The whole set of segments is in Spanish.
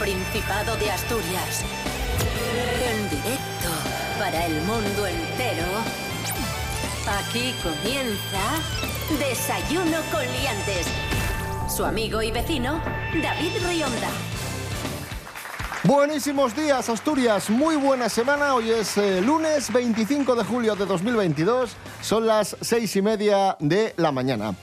Principado de Asturias. En directo para el mundo entero. Aquí comienza Desayuno con Liantes. Su amigo y vecino, David Rionda. Buenísimos días, Asturias. Muy buena semana. Hoy es eh, lunes 25 de julio de 2022. Son las seis y media de la mañana.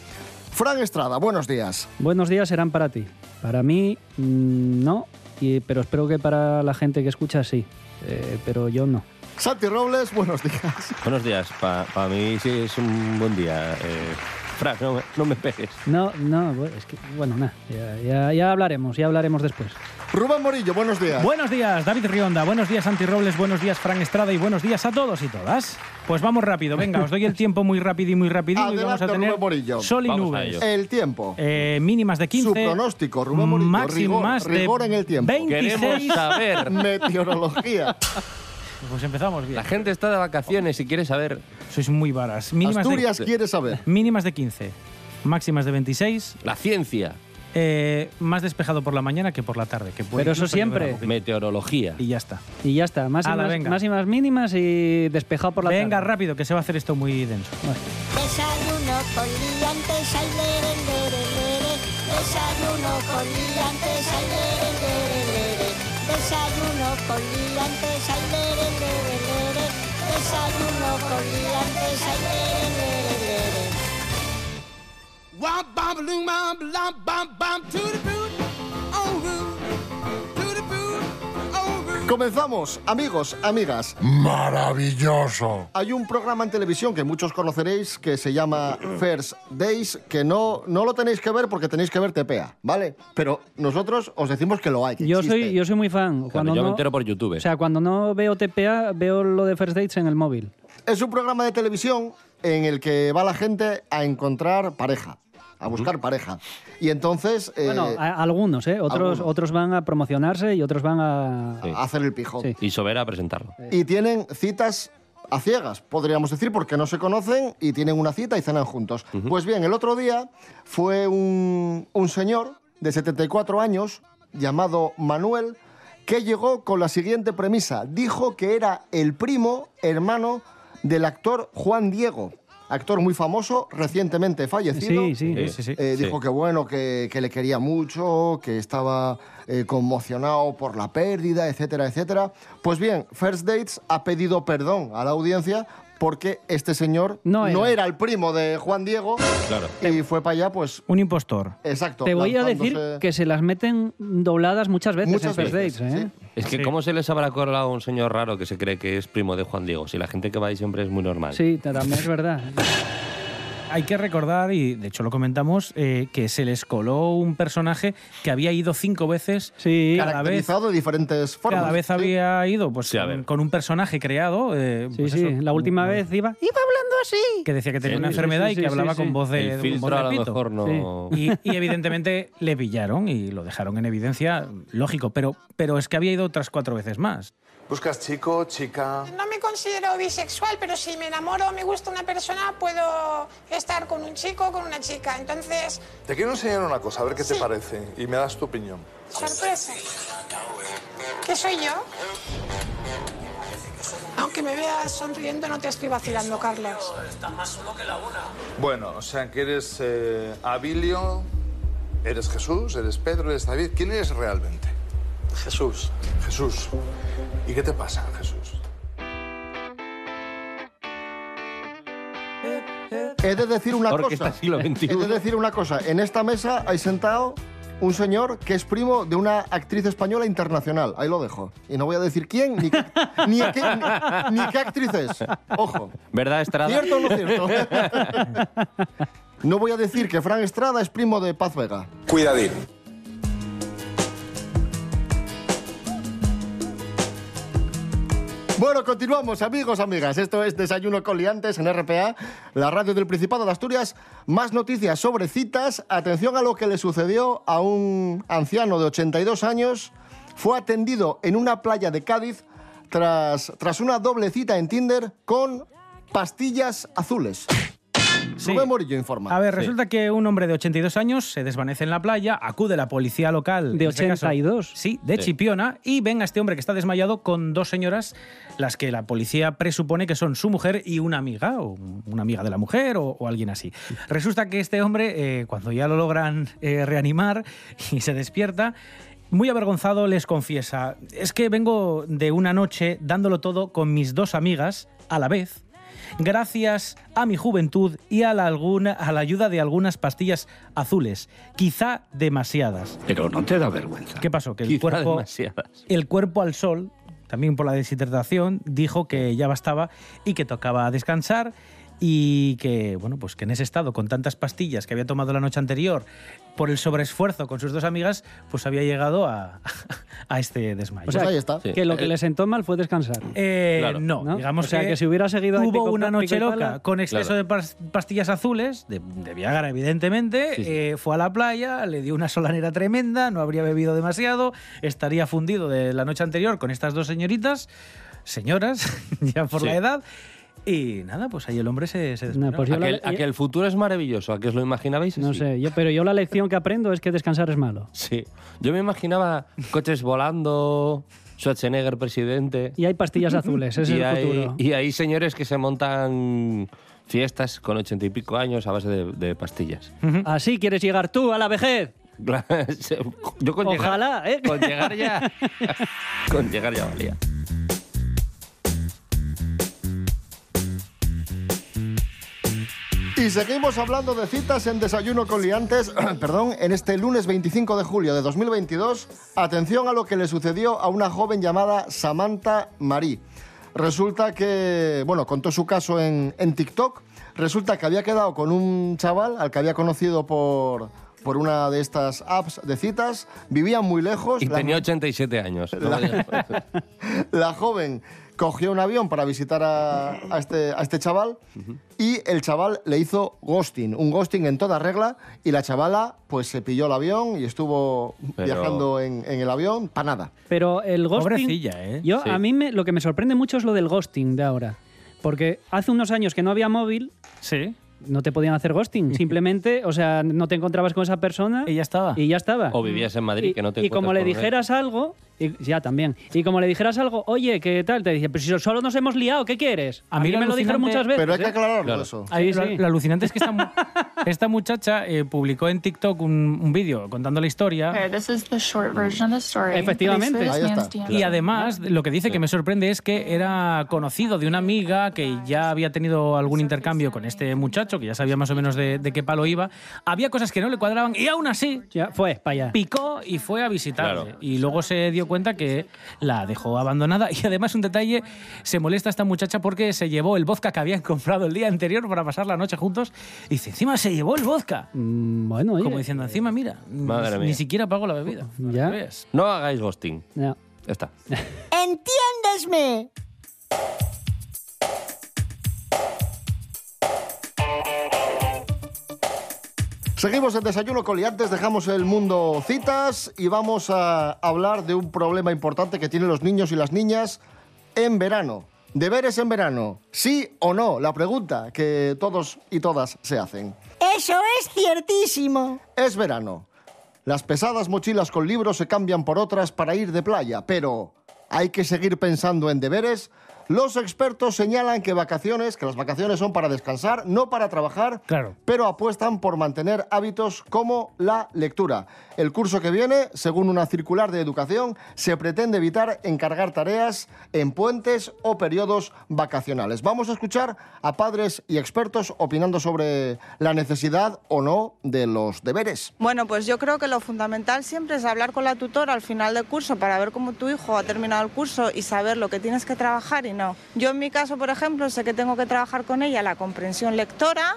Fran Estrada, buenos días. Buenos días serán para ti. Para mí, mm, no, y- pero espero que para la gente que escucha sí. Eh, pero yo no. Santi Robles, buenos días. Buenos días, para mí sí es un buen día. Eh, Fran, no, me- no me pegues. No, no, es que, bueno, nada, ya, ya- ya hablaremos, ya hablaremos después. Rubén Morillo, buenos días. Buenos días, David Rionda. Buenos días, Santi Robles. Buenos días, Fran Estrada. Y buenos días a todos y todas. Pues vamos rápido. Venga, os doy el tiempo muy rápido y muy rapidito. y vamos Adelante, a tener Rubén Morillo. sol y Vamos nubes. El tiempo. Eh, mínimas de 15. Su pronóstico, Rubén Morillo. Máximas rigor, rigor de en el tiempo. 26. Queremos saber. Meteorología. Pues empezamos bien. La gente está de vacaciones y quiere saber. Sois muy varas. Mínimas Asturias de, quiere saber. mínimas de 15. Máximas de 26. La ciencia, Eh, más despejado por la mañana que por la tarde. Que puede Pero eso siempre. meteorología. Y ya está. Y ya está, máximas, Ala, venga. máximas mínimas y despejado por la Venga, tarde. rápido, que se va a hacer esto muy denso. Desayuno con liantes, ay, lere, lere, lere. Desayuno con liantes, ay, lere, lere, lere. Desayuno con liantes, ay, lere, lere, lere. Desayuno con liantes, lere. Wop bop loom bop lop bop bop to the boot, oh root, to the boot, oh root. Comenzamos, amigos, amigas. Maravilloso. Hay un programa en televisión que muchos conoceréis que se llama First Days, que no, no lo tenéis que ver porque tenéis que ver TPA, ¿vale? Pero nosotros os decimos que lo hay. que Yo existe. soy, yo soy muy fan. Cuando yo me no- entero por YouTube. O sea, cuando no veo TPA, veo lo de First Dates en el móvil. Es un programa de televisión en el que va la gente a encontrar pareja, a buscar pareja. Y entonces eh, Bueno, a- algunos, ¿eh? Otros, algunos. otros van a promocionarse y otros van a... Sí. a hacer el pijo. Sí. Y Sobera a presentarlo. Y tienen citas a ciegas, podríamos decir, porque no se conocen y tienen una cita y cenan juntos. Pues bien, el otro día fue un, un señor de 74 años llamado Manuel que llegó con la siguiente premisa. Dijo que era el primo hermano del actor Juan Diego, actor muy famoso, recientemente fallecido. Sí, sí. Sí, sí, sí. Eh, Sí. Dijo que bueno, que, que le quería mucho, que estaba eh, conmocionado por la pérdida, etcétera, etcétera. Pues bien, First Dates ha pedido perdón a la audiencia porque este señor No no era. el primo de Juan Diego Claro. y fue para allá, pues, Un impostor. exacto. Te voy a decir que se las meten dobladas muchas veces Muchas en First veces, Dates, ¿eh? Es que, Sí. ¿cómo se les habrá colado a un señor raro que se cree que es primo de Juan Diego? Si la gente que va ahí siempre es muy normal. Sí, también es verdad. Hay que recordar, y de hecho lo comentamos, eh, que se les coló un personaje que había ido cinco veces. Sí, cada vez, caracterizado de diferentes formas. cada vez sí. había ido pues, Sí, a con, un personaje creado. eh, sí, pues sí. eso, La última un- vez iba... Iba hablando así. Que decía que tenía Sí, una sí, enfermedad sí, y que sí, hablaba sí, con sí. voz de. El con voz filtro de a lo pito. mejor no. Y, y evidentemente le pillaron y lo dejaron en evidencia, lógico, pero, pero es que había ido otras cuatro veces más. ¿Buscas chico, chica? No me considero bisexual, pero si me enamoro o me gusta una persona, puedo estar con un chico o con una chica. Entonces, Te quiero enseñar una cosa, a ver qué te parece. Y me das tu opinión. sorpresa. ¿Qué soy yo? Aunque me veas sonriendo, no te estoy vacilando, Carlos. Bueno, o sea que eres eh, Abilio, eres Jesús, eres Pedro, eres David. ¿Quién eres realmente? Jesús. Jesús. ¿Y qué te pasa, Jesús? He de decir una cosa. siglo XXI. He de decir una cosa. En esta mesa hay sentado un señor que es primo de una actriz española internacional. Ahí lo dejo. Y no voy a decir quién ni qué, ni qué, ni- ni qué actriz es. Ojo. ¿Verdad, Estrada? ¿Cierto o no cierto? No voy a decir que Fran Estrada es primo de Paz Vega. Cuidadín. Bueno, continuamos, amigos, amigas. Esto es Desayuno con Liantes en RPA, la radio del Principado de Asturias. Más noticias sobre citas. Atención a lo que le sucedió a un anciano de 82 años. Fue atendido en una playa de Cádiz tras, tras una doble cita en Tinder con pastillas azules. Sí. Rubén Morillo informa. A ver, resulta que un hombre de 82 años se desvanece en la playa, acude la policía local. De en este caso- 82. sí, de Sí. Chipiona, y ven a este hombre que está desmayado con dos señoras, las que la policía presupone que son su mujer y una amiga, o una amiga de la mujer, o, o alguien así. Resulta que este hombre, eh, cuando ya lo logran eh, reanimar y se despierta, muy avergonzado les confiesa, es que vengo de una noche dándolo todo con mis dos amigas a la vez, gracias a mi juventud y a la, alguna, a la ayuda de algunas pastillas azules, quizá demasiadas. Pero no te da vergüenza. ¿Qué pasó? Que el Quizá cuerpo, demasiadas. el cuerpo al sol, también por la deshidratación, dijo que ya bastaba y que tocaba descansar y que, bueno, pues que en ese estado, con tantas pastillas que había tomado la noche anterior, por el sobreesfuerzo con sus dos amigas, pues había llegado a, a este desmayo. O sea, Pues ahí está. Sí. que lo que Eh, le sentó mal fue descansar. Eh, Claro. no, ¿no? digamos O sea, que si hubiera seguido Hubo pico- una noche pala. loca con exceso Claro. de pas- pastillas azules, de, de Viagra, evidentemente. Sí, sí. eh, fue a la playa, le dio una solanera tremenda, no habría bebido demasiado, estaría fundido de la noche anterior con estas dos señoritas, señoras, ya por Sí. la edad. Y nada, pues ahí el hombre se, se No, pues yo ¿A que, la- el, a que el futuro es maravilloso? ¿A que os lo imaginabais? No así? sé, yo, pero yo la lección que aprendo es que descansar es malo. Sí. Yo me imaginaba coches volando, Schwarzenegger presidente. Y hay pastillas azules, ese es y el hay, futuro. y hay señores que se montan fiestas con ochenta y pico años a base de, de pastillas. Así quieres llegar tú a la vejez. Yo con Ojalá, llegar, ¿eh? Con llegar ya. con llegar ya valía. Y seguimos hablando de citas en Desayuno con Liantes, perdón, en este lunes 25 de julio de 2022. Atención a lo que le sucedió a una joven llamada Samantha Marí. Resulta que, bueno, contó su caso en, en TikTok. Resulta que había quedado con un chaval al que había conocido por, por una de estas apps de citas. Vivían muy lejos. Y La- tenía 87 años. la joven cogió un avión para visitar a, a este, a este chaval y el chaval le hizo ghosting, un ghosting en toda regla y la chavala pues se pilló el avión y estuvo Pero- viajando en, en el avión para nada. Pero el ghosting... Pobrecilla, ¿eh? Yo, Sí. a mí me, lo que me sorprende mucho es lo del ghosting de ahora. Porque hace unos años que no había móvil, Sí. No te podían hacer ghosting. Simplemente, o sea, no te encontrabas con esa persona Y ya estaba. y ya estaba. O vivías en Madrid, y, que no te y como le dijeras algo, y, ya también. Y como le dijeras algo, oye, ¿qué tal? Te dice, pero si solo nos hemos liado, ¿qué quieres? A, A mí mí lo me lo dijeron muchas veces. Pero hay que ¿eh? aclararlo Claro. eso. Ahí lo, sí. lo alucinante es que esta, mu- esta muchacha eh, publicó en TikTok un, un vídeo contando la historia. Okay, this is the short version of the story. Efectivamente. Ahí this está. Y además, lo que dice que me sorprende es que era conocido de una amiga que ya había tenido algún intercambio con este muchacho, que ya sabía más o menos de, de qué palo iba. Había cosas que no le cuadraban y aún así Ya, fue, para allá. picó y fue a visitarle. Claro. Y luego se dio cuenta que la dejó abandonada. Y además, un detalle, se molesta esta muchacha porque se llevó el vodka que habían comprado el día anterior para pasar la noche juntos. Y dice, encima se llevó el vodka. Mm, bueno, oye. Como diciendo, encima, mira, Madre ni siquiera pago la bebida. Ya. No hagáis ghosting. Ya. Ya está. ¡Entiéndesme! Seguimos en Desayuno con Liantes, dejamos el mundo citas y vamos a hablar de un problema importante que tienen los niños y las niñas en verano. Deberes en verano, sí o no, la pregunta que todos y todas se hacen. Eso es ciertísimo. Es verano. Las pesadas mochilas con libros se cambian por otras para ir de playa, pero ¿hay que seguir pensando en deberes? Los expertos señalan que vacaciones, que las vacaciones son para descansar, no para trabajar, Claro. pero apuestan por mantener hábitos como la lectura. El curso que viene, según una circular de educación, se pretende evitar encargar tareas en puentes o periodos vacacionales. Vamos a escuchar a padres y expertos opinando sobre la necesidad o no de los deberes. Bueno, pues yo creo que lo fundamental siempre es hablar con la tutora al final del curso para ver cómo tu hijo ha terminado el curso y saber lo que tienes que trabajar y no. Yo en mi caso, por ejemplo, sé que tengo que trabajar con ella la comprensión lectora.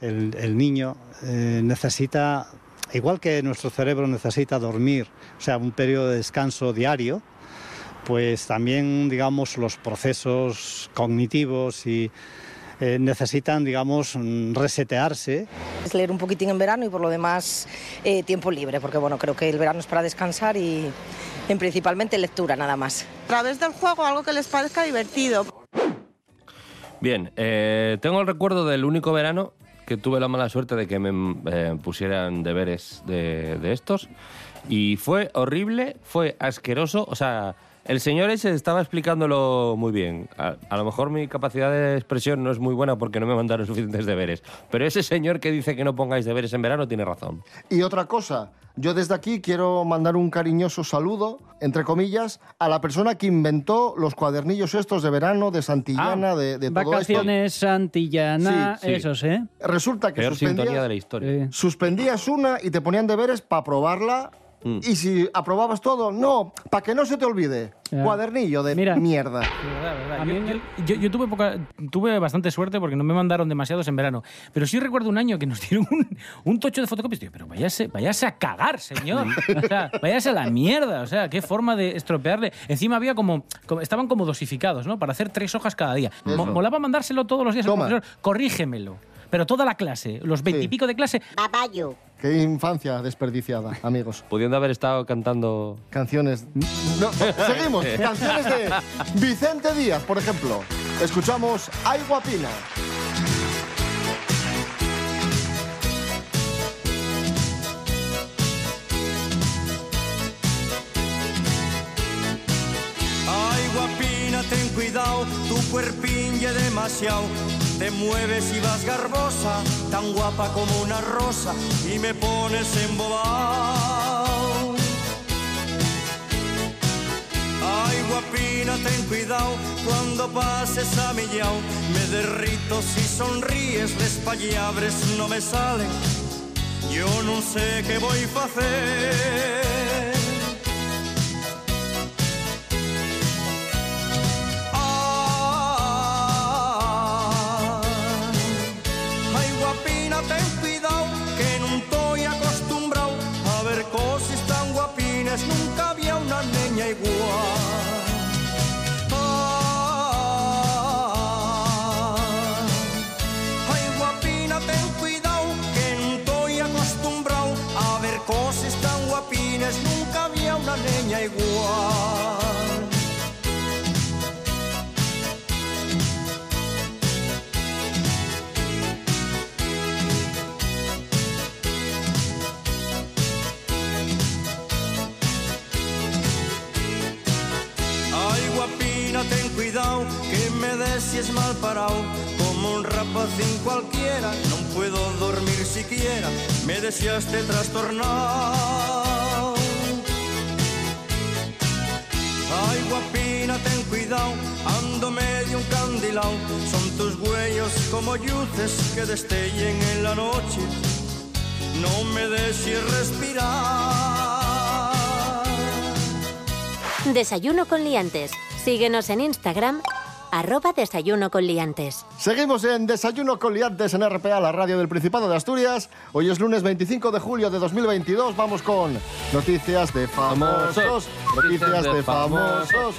El, el niño eh, necesita, igual que nuestro cerebro necesita dormir, o sea, un periodo de descanso diario, pues también, digamos, los procesos cognitivos y eh, necesitan, digamos, resetearse. Es leer un poquitín en verano y por lo demás eh, tiempo libre, porque bueno, creo que el verano es para descansar y en principalmente lectura nada más. A través del juego, algo que les parezca divertido. Bien, eh, tengo el recuerdo del único verano que tuve la mala suerte de que me eh, pusieran deberes de, de estos y fue horrible, fue asqueroso, o sea, el señor ese estaba explicándolo muy bien. A, a lo mejor mi capacidad de expresión no es muy buena porque no me mandaron suficientes deberes, pero ese señor que dice que no pongáis deberes en verano tiene razón. Y otra cosa, yo desde aquí quiero mandar un cariñoso saludo, entre comillas, a la persona que inventó los cuadernillos estos de verano, de Santillana, de, de todo esto. Vacaciones Santillana, Sí, sí. esos, ¿eh? Resulta que Peor suspendías, sintonía de la historia. suspendías una y te ponían deberes para aprobarla. Mm. Y si aprobabas todo, no, para que no se te olvide. Ya. Cuadernillo de Mira. mierda. Yo, yo- yo- yo tuve, poca, tuve bastante suerte porque no me mandaron demasiados en verano. Pero sí recuerdo un año que nos dieron un, un tocho de fotocopias. Digo, pero váyase, váyase a cagar, señor. O sea, váyase a la mierda. O sea, qué forma de estropearle. Encima había como, como- estaban como dosificados, ¿no? Para hacer tres hojas cada día. Mo- Eso. molaba mandárselo todos los días al profesor. Corrígemelo. Pero toda la clase, los veintipico de clase. Babayo. Qué infancia desperdiciada, amigos. Pudiendo haber estado cantando... Canciones. No, seguimos. Canciones de Vicente Díaz, por ejemplo. Escuchamos Ay Guapina. Cuerpín ya demasiado. Te mueves y vas garbosa, tan guapa como una rosa, y me pones embobado. Ay, guapina, ten cuidado, cuando pases a mi llau, me derrito si sonríes, les no me salen. Yo no sé qué voy a hacer. Parado. Como un rapacín cualquiera, no puedo dormir siquiera, me deseaste trastornado. Ay, guapina, ten cuidado, ando medio encandilao. Son tus huellos como luces que destellen en la noche. No me dejes respirar. Desayuno con liantes. Síguenos en Instagram, arroba desayuno con liantes. Seguimos en Desayuno con Liantes en RPA, la radio del Principado de Asturias. Hoy es lunes 25 de julio de 2022. Vamos con noticias de famosos. Famosos. Noticias de famosos.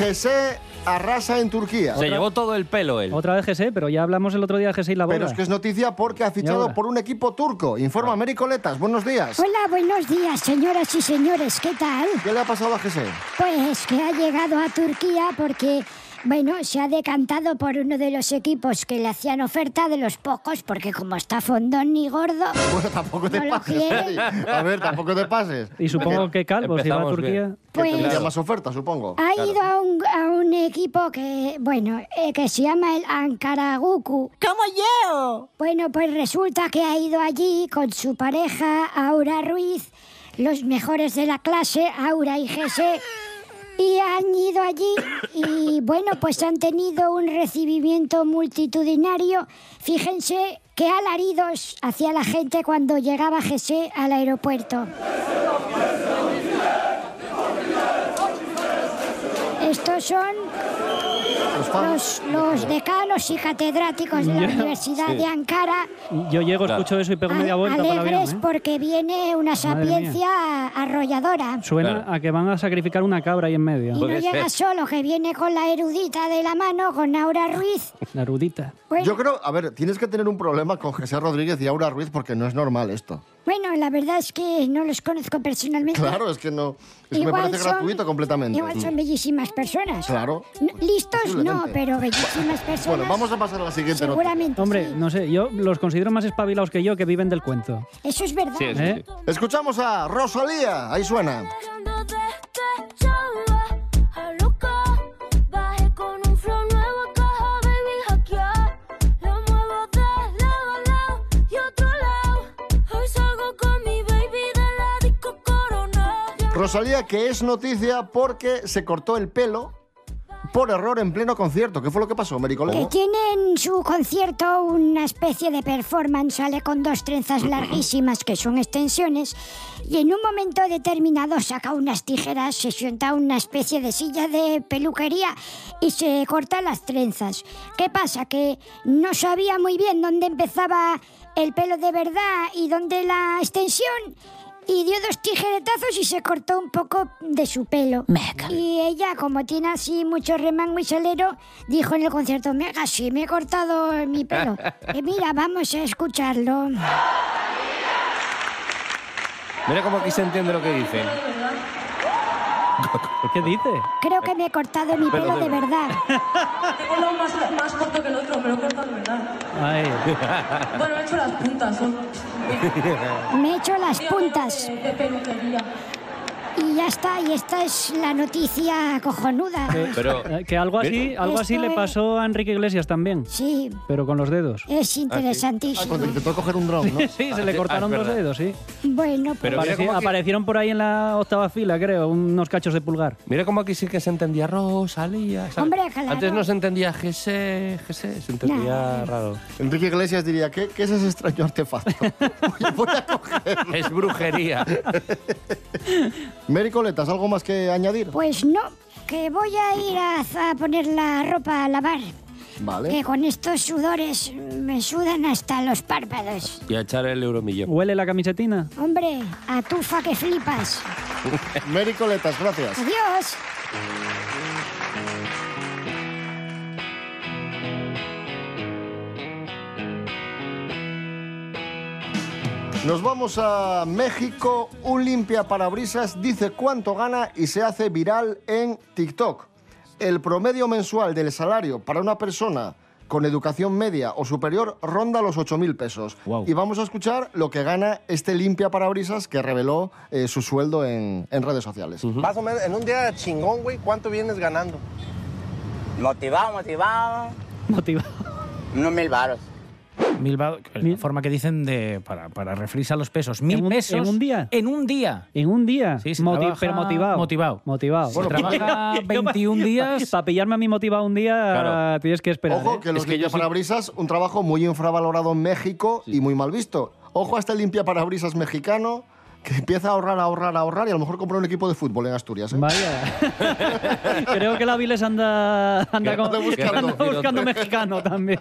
José arrasa en Turquía. Se llevó todo el pelo él. Otra vez GC, pero ya hablamos el otro día de GC y la boda. Pero es que es noticia porque ha fichado por un equipo turco. Informa Mary Coletas. Buenos días. Hola, buenos días, señoras y señores, ¿qué tal? ¿Qué le ha pasado a José? Pues que ha llegado a Turquía porque, bueno, se ha decantado por uno de los equipos que le hacían oferta de los pocos, porque como está fondón ni gordo, Bueno, tampoco te No pases. A ver, tampoco te pases. Y supongo que Calvo, si va a Turquía. Pues- tendría más oferta, supongo. ha Claro. ido a un, a un equipo que, bueno, eh, que se llama el Ankaraguku. ¡Como yo! Bueno, pues resulta que ha ido allí con su pareja, Aura Ruiz, los mejores de la clase, Aura y Jesse, y han ido allí y bueno, pues han tenido un recibimiento multitudinario. Fíjense qué alaridos hacía la gente cuando llegaba Jesse al aeropuerto. Estos son los, los decanos y catedráticos de la. Universidad Sí. de Ankara. Yo llego, Claro. escucho eso y pego Al- media vuelta por el avión. alegres ¿eh? porque viene una sapiencia arrolladora. Suena Claro. a que van a sacrificar una cabra ahí en medio. Y no llega ser. solo, que viene con la erudita de la mano, con Aura Ruiz. La rudita. Bueno, Yo creo, a ver, tienes que tener un problema con José Rodríguez y Aura Ruiz porque no es normal esto. Bueno, la verdad es que no los conozco personalmente. Claro, es que no. Es que me parece son- gratuito completamente. Igual son bellísimas personas. Claro. No, listos no, pero bellísimas personas. Bueno, vamos a pasar a la siguiente. Seguramente. Hombre, no sé, yo los considero más espabilados que yo, que viven del cuento. Eso es verdad. ¿Eh? Escuchamos a Rosalía. Ahí suena. Rosalía, que es noticia porque se cortó el pelo por error en pleno concierto. ¿Qué fue lo que pasó, Que Mericolego? tiene en su concierto una especie de performance, sale con dos trenzas larguísimas que son extensiones y en un momento determinado saca unas tijeras, se sienta a una especie de silla de peluquería y se corta las trenzas. ¿Qué pasa? Que no sabía muy bien dónde empezaba el pelo de verdad y dónde la extensión y dio dos tijeretazos y se cortó un poco de su pelo. Y ella, como tiene así mucho remango y salero, dijo en el concierto, Mega, sí, me he cortado mi pelo. Y mira, vamos a escucharlo. Mira cómo aquí se entiende lo que dicen. ¿Qué dice? Creo que me he cortado mi Pero pelo de de verdad. Tengo uno más, más corto que el otro, me lo he cortado de verdad. Ay. Bueno, he hecho las puntas, son Me he hecho las puntas. de, de peluquería. Y ya está, y esta es la noticia cojonuda. Eh, que algo así, algo así Esto le es- pasó a Enrique Iglesias también, Sí, pero con los dedos. es interesantísimo. Cuando intentó coger un dron, ¿no? Sí, se le cortaron Ah, dos verdad. dedos, sí. Bueno, pues Pero Apareci- que- Aparecieron por ahí en la octava fila, creo, unos cachos de pulgar. Mira cómo aquí sí que se entendía Rosalía. ¿sabes? Hombre, claro. Antes no se entendía GC, GC, se entendía raro. Enrique Iglesias diría, ¿qué, qué es ese extraño artefacto? Es brujería. Mericoletas, ¿algo más que añadir? Pues no, que voy a ir a, a poner la ropa a lavar. Vale. Que con estos sudores me sudan hasta los párpados. Y a echar el euromillón. ¿Huele la camisetina? Hombre, atufa que flipas. Mericoletas, gracias. Adiós. Nos vamos a México. Un limpia parabrisas dice cuánto gana y se hace viral en TikTok. El promedio mensual del salario para una persona con educación media o superior ronda los 8.000 pesos. Y vamos a escuchar lo que gana este limpia parabrisas que reveló eh, su sueldo en, en redes sociales. Más o menos, en un día chingón, güey, ¿cuánto vienes ganando? Motivado, motivado. Motivado. Unos mil varos. Mil la forma que dicen de para, para referirse a los pesos. Mil ¿En un- pesos. en un día? En un día. En un día. Sí, se Moti- trabaja pero motivado. motivado. Motivado. Se trabaja 21 días. Para pillarme a mí motivado un día, Claro. tienes que esperar. Ojo, ¿eh? que los limpia parabrisas, un trabajo muy infravalorado en México y muy mal visto. Ojo a este limpia parabrisas mexicano que empieza a ahorrar, a ahorrar, a ahorrar y a lo mejor compra un equipo de fútbol en Asturias. ¿eh? Vaya. Creo que la Viles anda, anda, con- anda buscando. anda buscando mexicano también.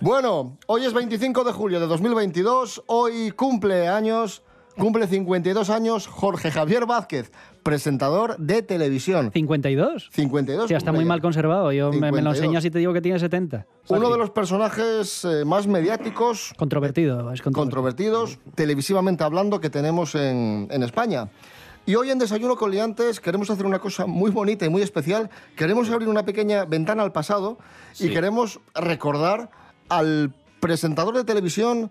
Bueno, hoy es 25 de julio de 2022. Hoy cumple años, cumple 52 años Jorge Javier Vázquez, presentador de televisión. ¿52? 52. Ya está muy mal conservado. Yo me, me lo 52. enseñas y te digo que tiene 70. Uno de los personajes eh, más mediáticos, Controvertido, es controvertidos, televisivamente hablando, que tenemos en, en España. Y hoy en Desayuno con Liantes queremos hacer una cosa muy bonita y muy especial. Queremos abrir una pequeña ventana al pasado y queremos recordar al presentador de televisión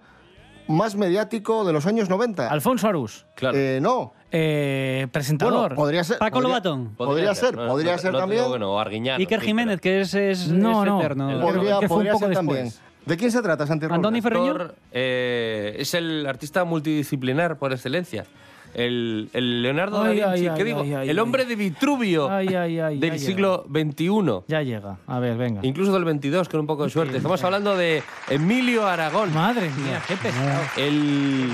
más mediático de los años 90. Alfonso Arús. Claro. Eh, no. Eh, presentador. Bueno, podría ser. Paco podría- Lobatón. Podría, ser, no, podría no, ser no también. digo que no, o Arguiñano, Iker Jiménez, que es, es, No, es no. eterno. El- Podría, que fue un podría poco ser después. también. ¿De quién se trata, Santi? Andoni Ferreño. Eh, es el artista multidisciplinar por excelencia. El, el Leonardo Ay, da Vinci, ay, ¿qué ay, digo? ay, ay, el hombre de Vitruvio Ay, ay, ay, del siglo XXI. Ya llega. A ver, venga. Incluso del 22, con un poco de suerte. Estamos hablando de Emilio Aragón. Madre mía, qué pesado. El...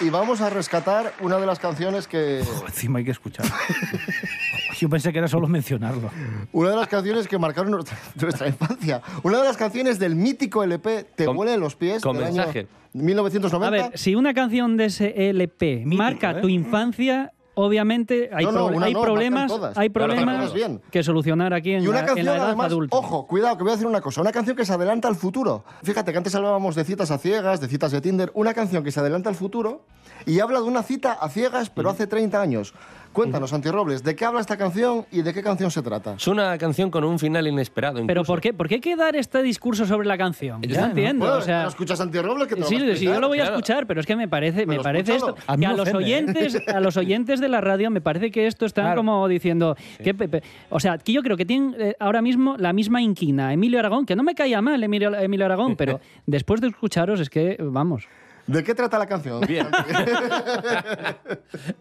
Y vamos a rescatar una de las canciones que. Encima hay que escuchar. Yo pensé que era solo mencionarlo. Una de las canciones que marcaron nuestra, nuestra infancia. Una de las canciones del mítico LP Te Con- huelen los pies con del mensaje. año 1990. A ver, si una canción de ese LP marca ¿eh? tu infancia, obviamente hay, No, no, pro- una hay no, problemas, hay Claro, problemas que solucionar aquí en, Y una la, en canción, la edad además, adulta. ojo, cuidado, que voy a decir una cosa. Una canción que se adelanta al futuro. Fíjate que antes hablábamos de citas a ciegas, de citas de Tinder. Una canción que se adelanta al futuro y habla de una cita a ciegas, pero hace 30 años. Cuéntanos, Santi Robles, ¿de qué habla esta canción y de qué canción se trata? Es una canción con un final inesperado. Pero incluso. ¿por qué, ¿por qué hay que dar este discurso sobre la canción? Yo Ya, no entiendo. Bueno, o sea, ¿no escuchas Santi Robles que te sí, sí, yo lo voy a Claro. escuchar, pero es que me parece, me Pero parece esto. A mí Que a los ¿eh? oyentes, a los oyentes de la radio me parece que esto está como diciendo que, pe- pe- o sea, que yo creo que tienen eh, ahora mismo la misma inquina Emilio Aragón, que no me caía mal Emilio, Emilio Aragón, pero después de escucharos es que vamos. ¿De qué trata la canción? Bien.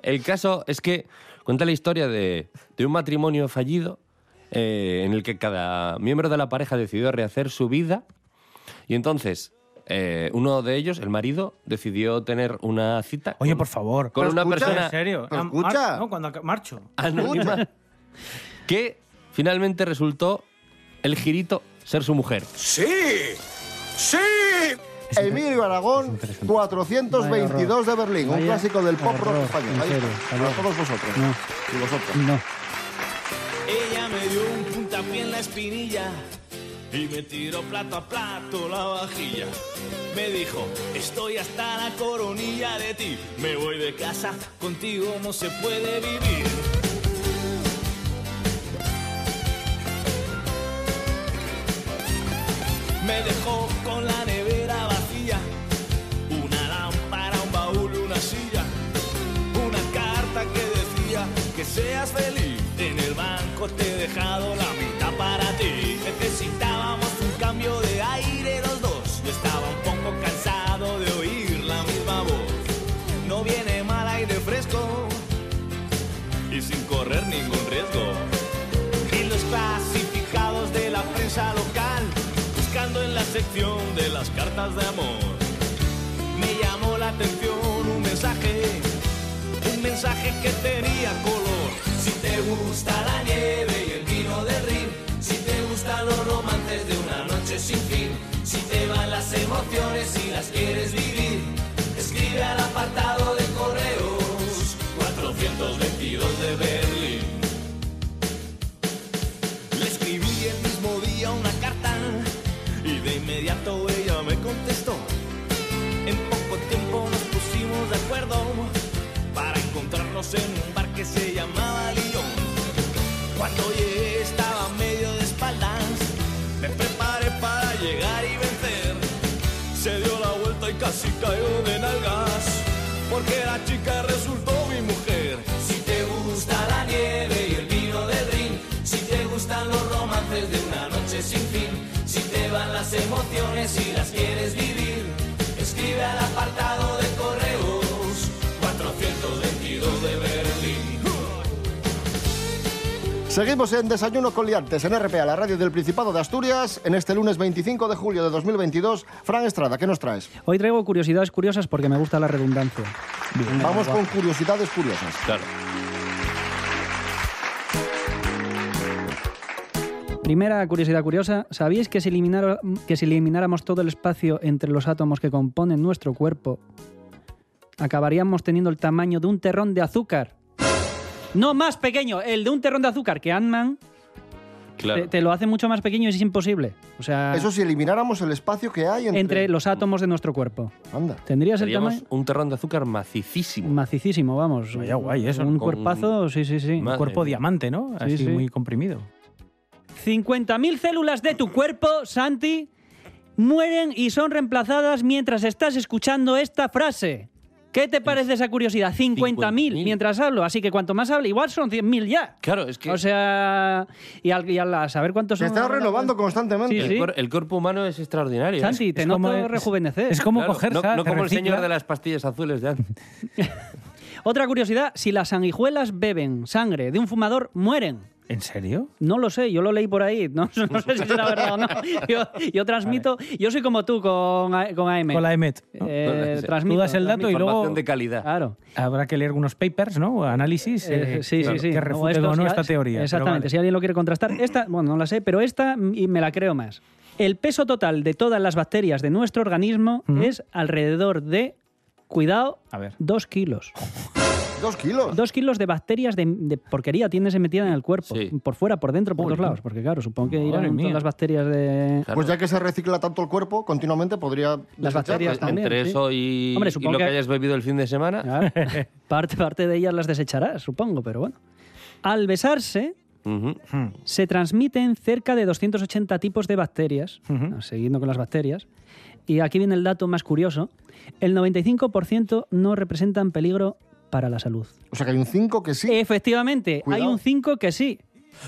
El caso es que cuenta la historia de, de un matrimonio fallido eh, en el que cada miembro de la pareja decidió rehacer su vida y entonces eh, uno de ellos, el marido, decidió tener una cita. Oye, con- por favor. Con una escucha, persona En serio. Pero escucha. no, cuando marcho. anónima que finalmente resultó el girito ser su mujer. ¡Sí! ¡Sí! Emilio Aragón, 422 de Berlín, un clásico del pop rock español. para todos vosotros. No. Y vosotros. No. Ella me dio un puntapié en la espinilla y me tiró plato a plato la vajilla. Me dijo, estoy hasta la coronilla de ti, me voy de casa, contigo no se puede vivir. Me dejó con la nevera seas feliz. En el banco te he dejado la mitad para ti. Necesitábamos un cambio de aire los dos. Yo estaba un poco cansado de oír la misma voz. No viene mal aire fresco y sin correr ningún riesgo. Y los clasificados de la prensa local, buscando en la sección de las cartas de amor. Que tenía color. Si te gusta la nieve y el vino del Rin, si te gustan los romances de una noche sin fin, si te van las emociones y las quieres vivir, escribe al apartado en un bar que se llamaba Lyon. Cuando llegué estaba medio de espaldas, me preparé para llegar y vencer. Se dio la vuelta y casi cayó de nalgas, porque la chica resultó mi mujer. Si te gusta la nieve y el vino del Rin, si te gustan los romances de una noche sin fin, si te van las emociones y las quieres vivir, escribe al apartado Seguimos en Desayuno con Liantes, en RPA, la radio del Principado de Asturias, en este lunes 25 de julio de 2022. Fran Estrada, ¿qué nos traes? Hoy traigo curiosidades curiosas porque me gusta la redundancia. Vamos con curiosidades curiosas. Claro. Primera curiosidad curiosa, ¿sabíais que si, eliminara- que si elimináramos todo el espacio entre los átomos que componen nuestro cuerpo, acabaríamos teniendo el tamaño de un terrón de azúcar? No más pequeño, el de un terrón de azúcar, que Ant-Man Claro. te, te lo hace mucho más pequeño y es imposible. O sea, Eso si elimináramos el espacio que hay entre... entre los átomos de nuestro cuerpo. Anda. ¿Tendrías el tamaño? un terrón de azúcar macicísimo. Macicísimo, vamos. Vaya guay eso. Un cuerpazo, sí, sí, sí. Madre Cuerpo mía. diamante, ¿no? Sí, Así sí. muy comprimido. 50.000 células de tu cuerpo, Santi, mueren y son reemplazadas mientras estás escuchando esta frase. ¿Qué te parece esa curiosidad? 50.000 50.000. mientras hablo, así que cuanto más hable, igual son 100.000 ya. Claro, es que O sea, y al, y al- a saber cuántos Se son. está renovando constantemente. Sí, el, sí. cor- el cuerpo humano es extraordinario. Santi, te Es noto como- rejuvenecer. Es como Claro, coger no, no te como el señor de las pastillas azules de antes. Otra curiosidad, si las sanguijuelas beben sangre de un fumador, mueren. ¿En serio? No lo sé, yo lo leí por ahí. No, no sé si será verdad o no. Yo, yo transmito, yo soy como tú con, con AM. Con la EMET. ¿no? Eh, la- transmito, Tú das el dato y luego de calidad. Claro. habrá que leer algunos papers, ¿no? Análisis Eh, eh, sí, sí, sí. que refuten o no esta teoría. Exactamente. vale. Si alguien lo quiere contrastar, esta, bueno, no la sé, pero esta mm, y me la creo más. El peso total de todas las bacterias de nuestro organismo Ujú. es alrededor de, cuidado, A ver. dos kilos. Dos kilos. Dos kilos de bacterias de, de porquería tienes metida en el cuerpo. Por fuera, por dentro, por todos lados. Porque claro, supongo que Madre irán todas las bacterias de... Pues ya que se recicla tanto el cuerpo, continuamente podría... Las bacterias también. Entre sí. eso y, Hombre, y supongo lo que... que- hayas bebido el fin de semana. Claro. parte, parte de ellas las desecharás, supongo, pero bueno. Al besarse, se transmiten cerca de 280 tipos de bacterias, siguiendo con las bacterias. Y aquí viene el dato más curioso. El 95% no representan peligro para la salud. O sea que hay un 5 que sí. Efectivamente, Cuidado. hay un 5 que sí.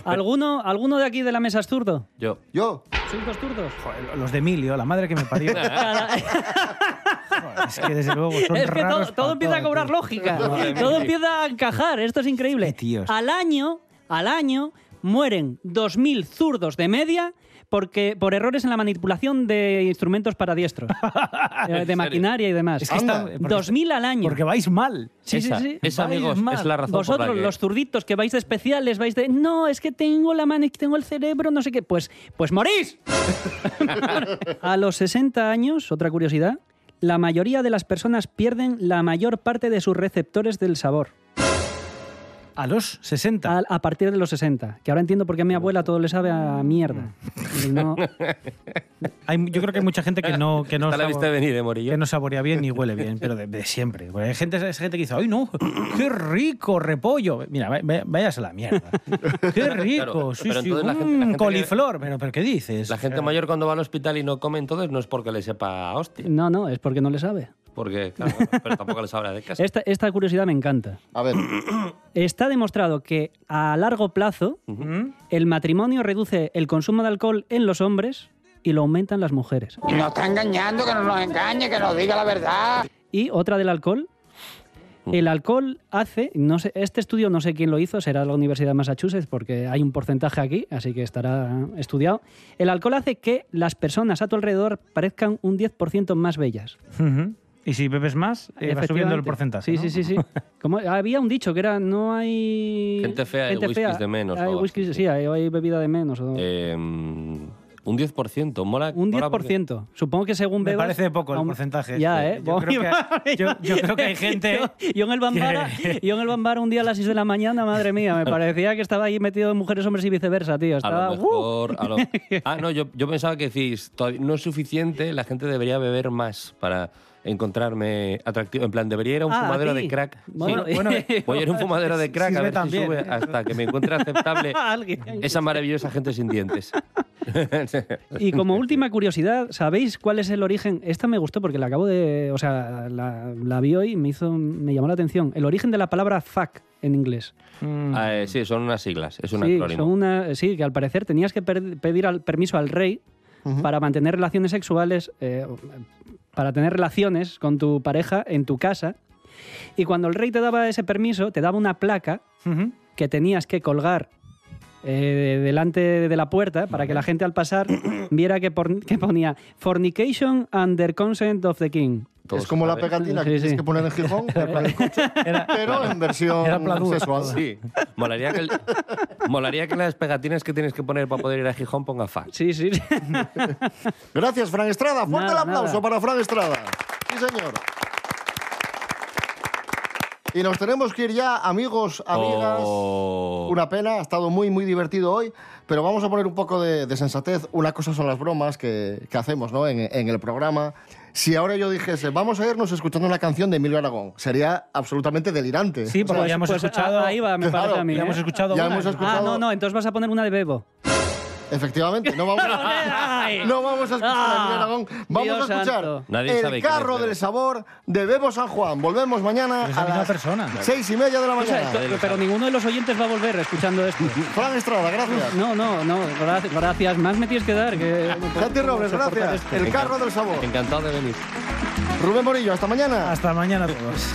¿Alguno, ¿Alguno de aquí de la mesa es zurdo? Yo. Yo. ¿Sois dos zurdos? Los de Emilio, la madre que me parió. es que desde luego son es que todo, raros todo empieza a cobrar tío. lógica. Madre todo mía. empieza a encajar. Esto es increíble. Al año, al año mueren 2.000 zurdos de media porque, por errores en la manipulación de instrumentos para diestros, eh, de maquinaria y demás. Es que está- Anda. porque- 2.000 al año. Porque vais mal. Sí, Esa- sí, sí. esa, Vais amigos, mal. es la razón por la Vosotros, que- los zurditos que vais de especiales, vais de. No, es que tengo la mano, tengo el cerebro, no sé qué. Pues, pues morís. A los 60 años, otra curiosidad, la mayoría de las personas pierden la mayor parte de sus receptores del sabor. A los 60. A, a partir de los 60. Que ahora entiendo por qué a mi abuela todo le sabe a mierda. No- Hay- yo creo que hay mucha gente que no, que no, venir, ¿eh, que no saborea bien ni huele bien, pero de, de siempre. Porque hay gente, hay gente que dice, ¡ay no! ¡Qué rico repollo! Mira, vaya- vaya- váyase a la mierda. ¡Qué rico! Claro, sí, pero sí, entonces la gente- la gente que- coliflor. Pero, ¿pero qué dices? La gente O sea, mayor cuando va al hospital y no come, entonces no es porque le sepa a hostia. no, no, es porque no le sabe. Porque, claro, pero tampoco le sabrá de casa. Esta, esta curiosidad me encanta. A ver. Está demostrado que a largo plazo el matrimonio reduce el consumo de alcohol en los hombres y lo aumentan las mujeres. Y nos está engañando, que no nos engañe, que nos diga la verdad. Y otra del alcohol. El alcohol hace, no sé, este estudio no sé quién lo hizo, será la Universidad de Massachusetts porque hay un porcentaje aquí, así que estará estudiado. El alcohol hace que las personas a tu alrededor parezcan un 10% más bellas. Y si bebes más, eh, va subiendo el porcentaje. Sí, ¿no? sí, sí, sí. Como, había un dicho que era no hay Gente fea y whiskies de menos, Hay whiskies- sí, hay, hay bebida de menos. o- Eh, un 10%, mola. un mola porque- 10%. Supongo que según Me bebas... parece poco el aún- porcentaje. Ya, este. ¿eh? Yo creo que- yo- yo creo que hay gente Yo, yo en el Bambara, que- yo en el Bambara un día a las 6 de la mañana, madre mía, me parecía que estaba ahí metido en mujeres, hombres y viceversa, tío. A Estaba... lo ¡uh! mejor. a lo- Ah, no, yo, yo pensaba que decís, no es suficiente, la gente debería beber más para encontrarme atractivo. En plan, debería ir a un Ah, ¿a fumadero de crack. Bueno, Sí. bueno, voy a ir a un fumadero de crack a ver también, si sube hasta que me encuentre aceptable Alguien. esa maravillosa gente sin dientes. Y como última curiosidad, ¿sabéis cuál es el origen? Esta me gustó porque la acabo de. O sea, la, la vi hoy y me, hizo, me llamó la atención. El origen de la palabra fuck en inglés. Ah, eh, sí, son unas siglas, es un sí, acrónimo. son una, sí, que al parecer tenías que per- pedir al, permiso al rey para mantener relaciones sexuales, eh, para tener relaciones con tu pareja en tu casa. Y cuando el rey te daba ese permiso, te daba una placa que tenías que colgar eh, delante de la puerta para que la gente al pasar viera que, por- que ponía Fornication under consent of the king. es como la pegatina que Sí, tienes que poner en Gijón, pero en versión era sexual. Sí, molaría que, el- molaría que las pegatinas que tienes que poner para poder ir a Gijón ponga fax. Sí, sí. Gracias, Fran Estrada. Fuerte Nada, el aplauso nada. para Fran Estrada. Sí, señor. Y nos tenemos que ir ya, amigos, amigas. Oh. Una pena, ha estado muy, muy divertido hoy, pero vamos a poner un poco de, de sensatez. Una cosa son las bromas que, que hacemos ¿no? en, en el programa. Si ahora yo dijese, vamos a irnos escuchando una canción de Emilio Aragón, sería absolutamente delirante. Sí, porque O sea, ya hemos Pues, escuchado. ah, Ahí va, me Claro, parece a mí. ya ¿eh? hemos escuchado Ya una. hemos escuchado- Ah, no, no, entonces vas a poner una de Bebo. Efectivamente, no vamos a, no vamos a escuchar a Ah, Aragón. Vamos Dios a escuchar. Nadie el carro del sabor de Bebo San Juan. Volvemos mañana Pero es la a misma las persona. seis y media de la O sea, mañana. pero, pero ninguno de los oyentes va a volver escuchando esto. Fran Estrada, gracias. No, no, no, gracias. Más me tienes que dar. Que Santi Robles, gracias. esto. El carro del sabor. Encantado de venir. Rubén Morillo, hasta mañana. Hasta mañana a todos.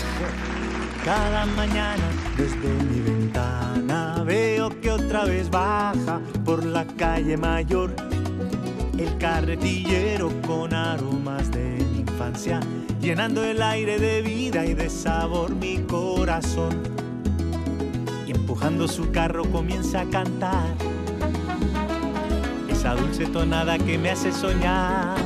Cada mañana desde mi ventana veo que otra vez por la calle mayor el carretillero con aromas de mi infancia, llenando el aire de vida y de sabor mi corazón. Y empujando su carro comienza a cantar esa dulce tonada que me hace soñar.